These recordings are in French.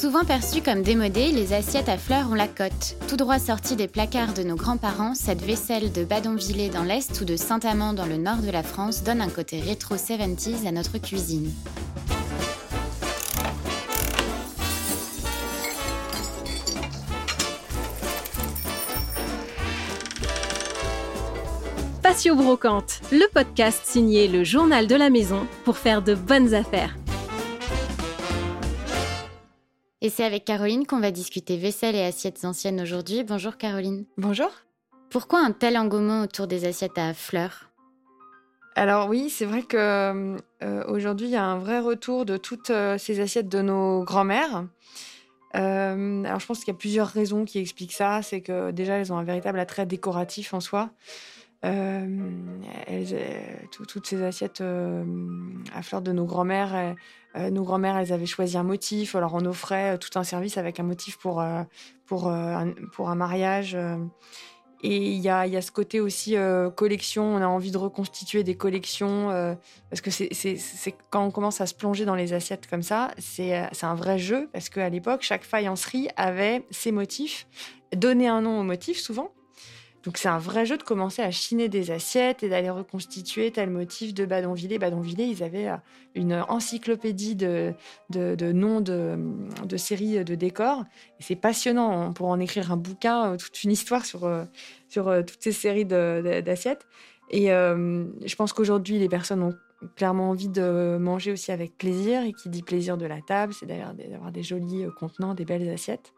Souvent perçues comme démodées, les assiettes à fleurs ont la cote. Tout droit sortie des placards de nos grands-parents, cette vaisselle de Badonvillers dans l'Est ou de Saint-Amand dans le nord de la France donne un côté rétro 70s à notre cuisine. Patio Brocante, le podcast signé le journal de la maison pour faire de bonnes affaires. Et c'est avec Caroline qu'on va discuter vaisselle et assiettes anciennes aujourd'hui. Bonjour Caroline. Bonjour. Pourquoi un tel engouement autour des assiettes à fleurs? Alors oui, c'est vrai que euh, aujourd'hui il y a un vrai retour de toutes euh, ces assiettes de nos grands-mères. Euh, alors je pense qu'il y a plusieurs raisons qui expliquent ça. C'est que déjà elles ont un véritable attrait décoratif en soi. Euh, toutes ces assiettes euh, à fleurs de nos grands-mères, euh, nos grands-mères, elles avaient choisi un motif. Alors on offrait tout un service avec un motif pour, pour, un, pour un mariage. Et il y a, y a, ce côté aussi collection. On a envie de reconstituer des collections parce que c'est quand on commence à se plonger dans les assiettes comme ça, c'est un vrai jeu parce qu'à l'époque, chaque faïencerie avait ses motifs, donnait un nom au motif souvent. Donc c'est un vrai jeu de commencer à chiner des assiettes et d'aller reconstituer tel motif de Badonvillers. Badonvillers, ils avaient euh, une encyclopédie de, de, noms de, de, séries de décors. Et c'est passionnant hein, pour en écrire un bouquin, euh, toute une histoire sur, euh, sur toutes ces séries d'assiettes. Et je pense qu'aujourd'hui, les personnes ont clairement envie de manger aussi avec plaisir. Et qui dit plaisir de la table, c'est d'avoir des jolis contenants, des belles assiettes.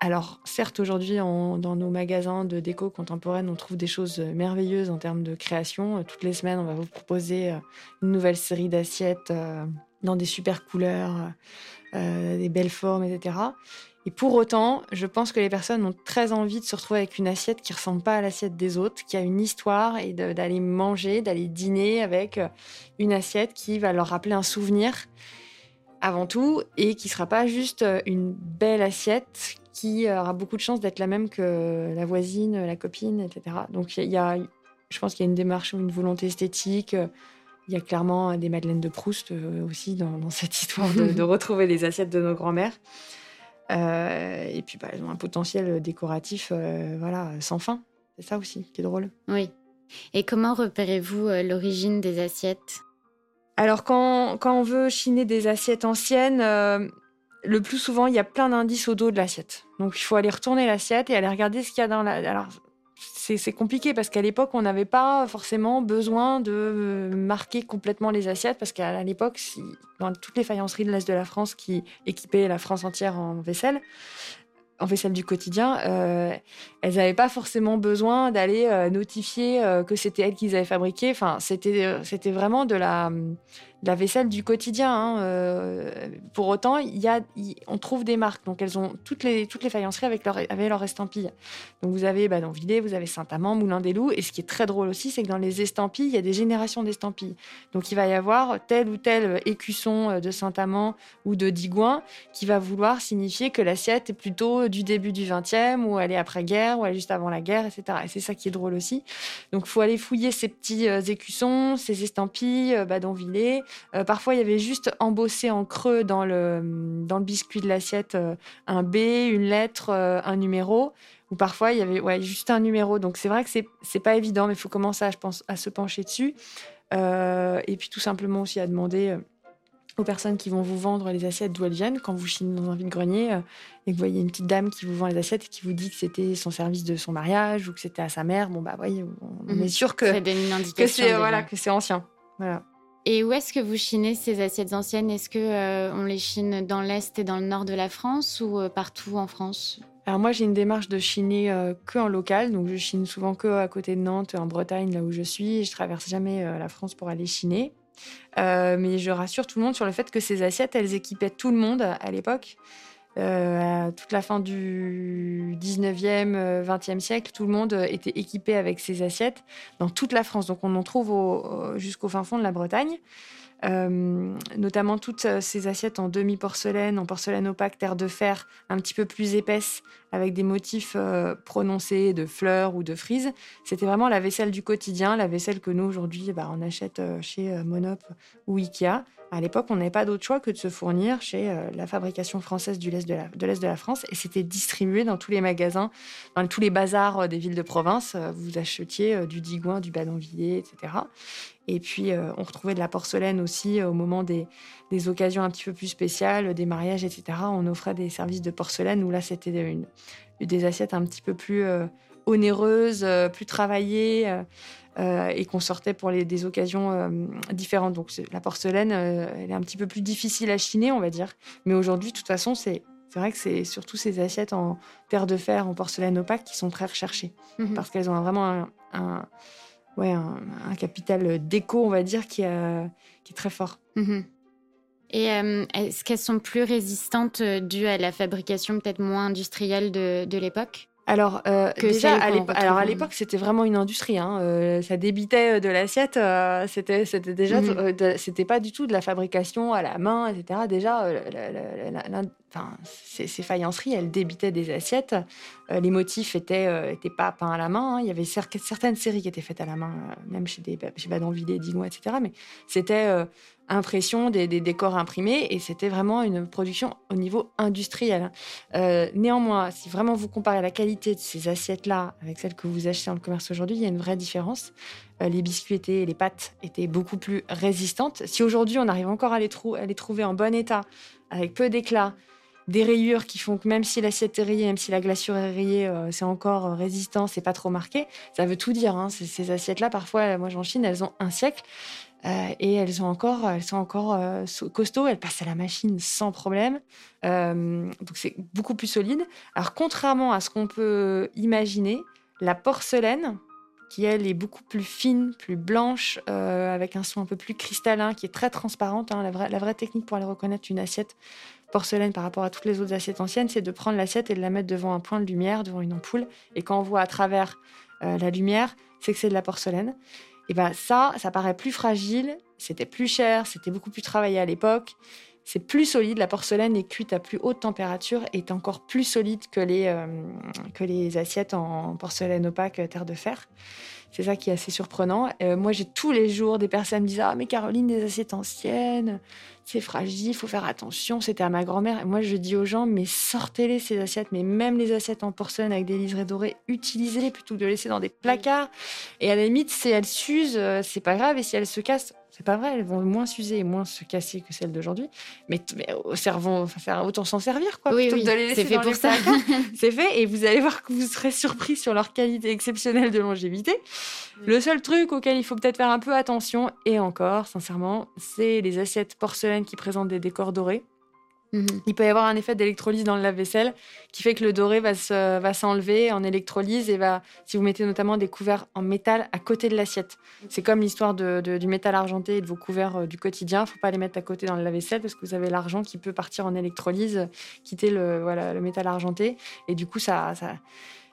Alors, certes, aujourd'hui, dans nos magasins de déco contemporaine, on trouve des choses merveilleuses en termes de création. Toutes les semaines, on va vous proposer euh, une nouvelle série d'assiettes euh, dans des super couleurs, euh, des belles formes, etc. Et pour autant, je pense que les personnes ont très envie de se retrouver avec une assiette qui ressemble pas à l'assiette des autres, qui a une histoire et d'aller manger, d'aller dîner avec une assiette qui va leur rappeler un souvenir avant tout et qui sera pas juste une belle assiette qui aura beaucoup de chances d'être la même que la voisine, la copine, etc. Donc il y a, je pense qu'il y a une démarche, une volonté esthétique. Il y a clairement des Madeleines de Proust euh, aussi dans, cette histoire de, retrouver les assiettes de nos grands-mères. Euh, et puis, bah, elles ont un potentiel décoratif euh, voilà, sans fin. C'est ça aussi qui est drôle. Oui. Et comment repérez-vous l'origine des assiettes? Alors, quand, quand, on veut chiner des assiettes anciennes, le plus souvent, il y a plein d'indices au dos de l'assiette. Donc, il faut aller retourner l'assiette et aller regarder ce qu'il y a dans la. Alors, c'est compliqué parce qu'à l'époque, on n'avait pas forcément besoin de marquer complètement les assiettes parce qu'à l'époque, dans toutes les faïenceries de l'Est de la France qui équipaient la France entière en vaisselle, en vaisselle du quotidien, euh, elles n'avaient pas forcément besoin d'aller euh, notifier euh, que c'était elles qu'ils avaient fabriqué. Enfin, c'était c'était vraiment de la la vaisselle du quotidien. Hein, euh, pour autant, y a, on trouve des marques. Donc, elles ont toutes les, toutes les faïenceries avec leur, avec leur estampille. Donc, vous avez bah, dans vous avez Saint-Amand, Moulin des Loups. Et ce qui est très drôle aussi, c'est que dans les estampilles, il y a des générations d'estampilles. Donc, il va y avoir tel ou tel écusson euh, de Saint-Amand ou de Digoin qui va vouloir signifier que l'assiette est plutôt du début du 20e ou elle est après-guerre ou elle est juste avant la guerre, etc. Et c'est ça qui est drôle aussi. Donc, il faut aller fouiller ces petits euh, écussons, ces estampilles, bah, dans. Euh, parfois, il y avait juste embossé en creux dans le, dans le biscuit de l'assiette euh, un B, une lettre, euh, un numéro. Ou parfois, il y avait ouais, juste un numéro. Donc, c'est vrai que c'est n'est pas évident, mais il faut commencer, à, je pense, à se pencher dessus. et puis, tout simplement aussi à demander aux personnes qui vont vous vendre les assiettes d'où elles viennent. Quand vous chinez dans un vide-grenier et que vous voyez une petite dame qui vous vend les assiettes et qui vous dit que c'était son service de son mariage ou que c'était à sa mère, bon, bah, voyez, on, mhm. est sûr que, que c'est voilà, ancien. Voilà. Et où est-ce que vous chinez ces assiettes anciennes? Est-ce que euh, on les chine dans l'est et dans le nord de la France ou euh, partout en France? Alors moi j'ai une démarche de chiner euh, que en local, donc je chine souvent que à côté de Nantes, en Bretagne, là où je suis. Je traverse jamais la France pour aller chiner. mais je rassure tout le monde sur le fait que ces assiettes, elles équipaient tout le monde à l'époque. Euh, toute la fin du 19e, 20e euh, siècle, tout le monde euh, était équipé avec ces assiettes dans toute la France. Donc on en trouve jusqu'au fin fond de la Bretagne. notamment toutes ces assiettes en demi-porcelaine, en porcelaine opaque, terre de fer, un petit peu plus épaisse, avec des motifs prononcés de fleurs ou de frises. C'était vraiment la vaisselle du quotidien, la vaisselle que nous aujourd'hui, bah, on achète chez Monop ou Ikea À l'époque, on n'avait pas d'autre choix que de se fournir chez euh, la fabrication française du l'Est de, l'Est de la France. Et c'était distribué dans tous les magasins, dans tous les bazars euh, des villes de province. Euh, vous achetiez du Digoin, du Badonviller, etc. Et puis, on retrouvait de la porcelaine aussi au moment des, des, occasions un petit peu plus spéciales, des mariages, etc. On offrait des services de porcelaine où là, c'était une, des assiettes un petit peu plus onéreuses, plus travaillées. Euh, et qu'on sortait pour les, des occasions euh, différentes. Donc la porcelaine, euh, elle est un petit peu plus difficile à chiner, on va dire. Mais aujourd'hui, de toute façon, c'est vrai que c'est surtout ces assiettes en terre de fer, en porcelaine opaque, qui sont très recherchées. Mhm. Parce qu'elles ont vraiment un, ouais, un, capital déco, on va dire, qui, qui est très fort. Mhm. Et est-ce qu'elles sont plus résistantes dues à la fabrication peut-être moins industrielle de, de l'époque? Alors, euh, déjà, à l'époque, alors à l'époque, c'était vraiment une industrie. Hein. Euh, ça débitait euh, de l'assiette. c'était, c'était déjà, mhm. c'était pas du tout de la fabrication à la main, etc. Déjà, enfin, ces, faïenceries, elles débitaient des assiettes. les motifs étaient, étaient pas peints à la main. Hein. Il y avait certaines séries qui étaient faites à la main, même chez des, chez Badonville, Digon, etc. Mais c'était impression, des, décors imprimés, et c'était vraiment une production au niveau industriel. Euh, néanmoins, si vraiment vous comparez la qualité de ces assiettes-là avec celles que vous achetez dans le commerce aujourd'hui, il y a une vraie différence. Euh, les biscuits étaient, les pâtes étaient beaucoup plus résistantes. Si aujourd'hui on arrive encore à les, à les trouver en bon état, avec peu d'éclat, des rayures qui font que même si l'assiette est rayée, même si la glaçure est rayée, euh, c'est encore résistant, c'est pas trop marqué. Ça veut tout dire. Hein. Ces, ces assiettes-là, parfois, moi j'en chine, elles ont un siècle. Euh, et elles sont encore, elles sont encore euh, costauds, elles passent à la machine sans problème. Euh, donc c'est beaucoup plus solide. Alors contrairement à ce qu'on peut imaginer, la porcelaine, qui elle est beaucoup plus fine, plus blanche, avec un son un peu plus cristallin, qui est très transparente. Hein, la, vraie, technique pour aller reconnaître une assiette porcelaine par rapport à toutes les autres assiettes anciennes, c'est de prendre l'assiette et de la mettre devant un point de lumière, devant une ampoule. Et quand on voit à travers la lumière, c'est que c'est de la porcelaine. Et ben ça, ça paraît plus fragile, c'était plus cher, c'était beaucoup plus travaillé à l'époque. C'est plus solide, la porcelaine est cuite à plus haute température et est encore plus solide que les, euh, que les assiettes en porcelaine opaque terre de fer. C'est ça qui est assez surprenant. Euh, moi, j'ai tous les jours des personnes me disent Ah, mais Caroline, des assiettes anciennes, c'est fragile, il faut faire attention. C'était à ma grand-mère. Moi, je dis aux gens Mais sortez-les, ces assiettes. Mais même les assiettes en porcelaine avec des liserés dorés, utilisez-les plutôt que de les laisser dans des placards. Et à la limite, si elles s'usent, euh, c'est pas grave. Et si elles se cassent, c'est pas vrai, elles vont moins s'user et moins se casser que celles d'aujourd'hui. Mais, mais servons, faire autant s'en servir, quoi. Oui, fait pour ça. c'est fait, et vous allez voir que vous serez surpris sur leur qualité exceptionnelle de longévité. Le seul truc auquel il faut peut-être faire un peu attention, et encore, sincèrement, c'est les assiettes porcelaine qui présentent des décors dorés. Mhm. Il peut y avoir un effet d'électrolyse dans le lave-vaisselle qui fait que le doré va, va s'enlever en électrolyse et va, si vous mettez notamment des couverts en métal à côté de l'assiette. C'est comme l'histoire de, du métal argenté et de vos couverts euh, du quotidien. Il ne faut pas les mettre à côté dans le lave-vaisselle parce que vous avez l'argent qui peut partir en électrolyse, quitter le, voilà, le métal argenté. Et du coup, ça, ça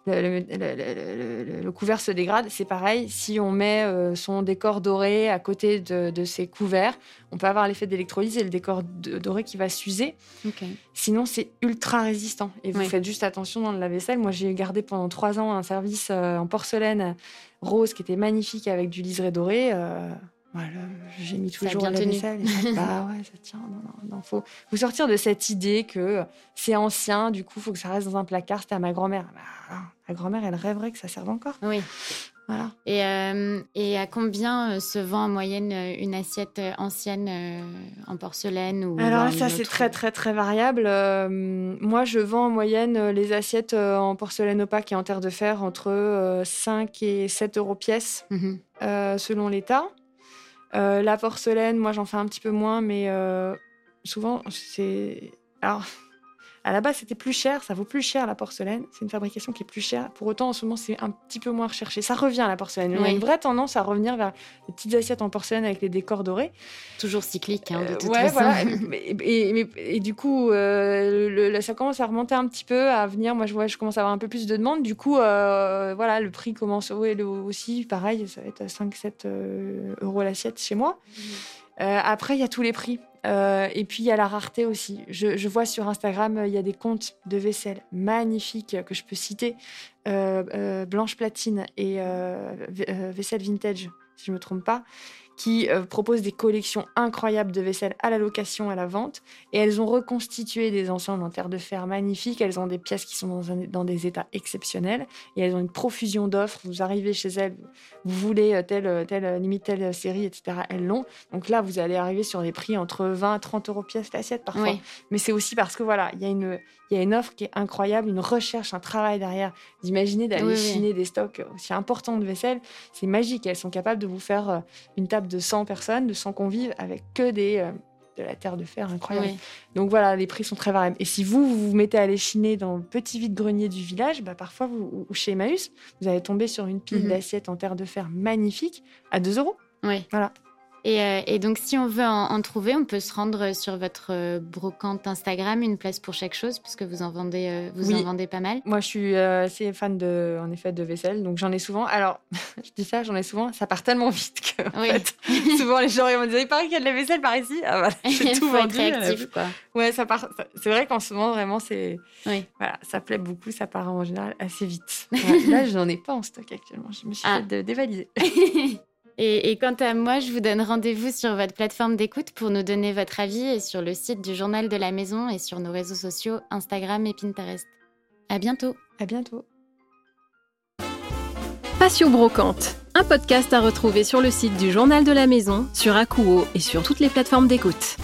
le, couvert se dégrade. C'est pareil, si on met euh, son décor doré à côté de, de, ces couverts, on peut avoir l'effet d'électrolyse et le décor doré qui va s'user. Sinon, c'est ultra résistant. Et vous faites juste attention dans le lave-vaisselle. Moi, j'ai gardé pendant trois ans un service euh, en porcelaine rose qui était magnifique avec du liseré doré. Voilà, j'ai mis toujours la vaisselle. bah ouais, ça tient. Non, non, faut, faut sortir de cette idée que c'est ancien, du coup, faut que ça reste dans un placard. C'était à ma grand-mère. Bah, la grand-mère, elle rêverait que ça serve encore. Oui. Voilà. Et, euh, et à combien euh, se vend en moyenne euh, une assiette ancienne en porcelaine ou Alors ça, c'est très, très, très variable. moi, je vends en moyenne les assiettes en porcelaine opaque et en terre de fer entre 5 et 7 euros pièce, mhm. selon l'état. Euh, la porcelaine, moi j'en fais un petit peu moins, mais euh, souvent c'est. Alors, à la base, c'était plus cher, ça vaut plus cher la porcelaine. C'est une fabrication qui est plus chère. Pour autant, en ce moment, c'est un petit peu moins recherché. Ça revient la porcelaine. Y a une vraie tendance à revenir vers les petites assiettes en porcelaine avec les décors dorés. Toujours cyclique, hein, de euh, toute ouais, façon. Voilà. et, du coup, euh, ça commence à remonter un petit peu, à venir. Moi, je, vois, je commence à avoir un peu plus de demandes. Du coup, euh, voilà, le prix commence ouais, aussi. Pareil, ça va être à 5-7 euros l'assiette chez moi. Mmh. après, il y a tous les prix. Euh, et puis il y a la rareté aussi. Je, vois sur Instagram, il y a des comptes de vaisselle magnifiques que je peux citer. Euh, euh, Blanche Platine et Vaisselle Vintage, si je ne me trompe pas, qui euh, proposent des collections incroyables de vaisselle à la location, à la vente. Et elles ont reconstitué des ensembles en terre de fer magnifiques. Elles ont des pièces qui sont dans, dans des états exceptionnels. Et elles ont une profusion d'offres. Vous arrivez chez elles, vous voulez euh, telle, telle limite, telle série, etc. Elles l'ont. Donc là, vous allez arriver sur des prix entre 20 et 30 euros pièce l'assiette parfois. Mais c'est aussi parce que voilà, il y, a une, y a une offre qui est incroyable, une recherche, un travail derrière. D'imaginer d'aller chiner des stocks aussi importants de vaisselle, c'est magique. Elles sont capables de vous faire euh, une table de 100 personnes, de 100 convives, avec que des, euh, de la terre de fer incroyable. Donc voilà, les prix sont très variables. Et si vous, vous vous mettez à aller chiner dans le petit vide-grenier du village, bah parfois, vous, ou chez Emmaüs, vous allez tomber sur une pile mhm. d'assiettes en terre de fer magnifique à 2 euros. Oui. Voilà. Euh, et, donc, si on veut en, trouver, on peut se rendre sur votre euh, brocante Instagram, une place pour chaque chose, puisque vous en vendez, euh, vous en vendez pas mal. Moi, je suis assez fan de, en effet, de vaisselle, donc j'en ai souvent. Alors, je dis ça, j'en ai souvent. Ça part tellement vite que, oui. fait, souvent les gens ils vont dire, il paraît qu'il y a de la vaisselle par ici. Ah voilà, j'ai tout vendu. Réactif, quoi. Ouais, ça part. C'est vrai qu'en ce moment, vraiment, c'est, oui. voilà, ça plaît beaucoup, ça part en général assez vite. là, je n'en ai pas en stock actuellement. Je me suis ah. fait dévaliser. Et, quant à moi, je vous donne rendez-vous sur votre plateforme d'écoute pour nous donner votre avis et sur le site du Journal de la Maison et sur nos réseaux sociaux Instagram et Pinterest. À bientôt. À bientôt. Passion Brocante, un podcast à retrouver sur le site du Journal de la Maison, sur Akuo et sur toutes les plateformes d'écoute.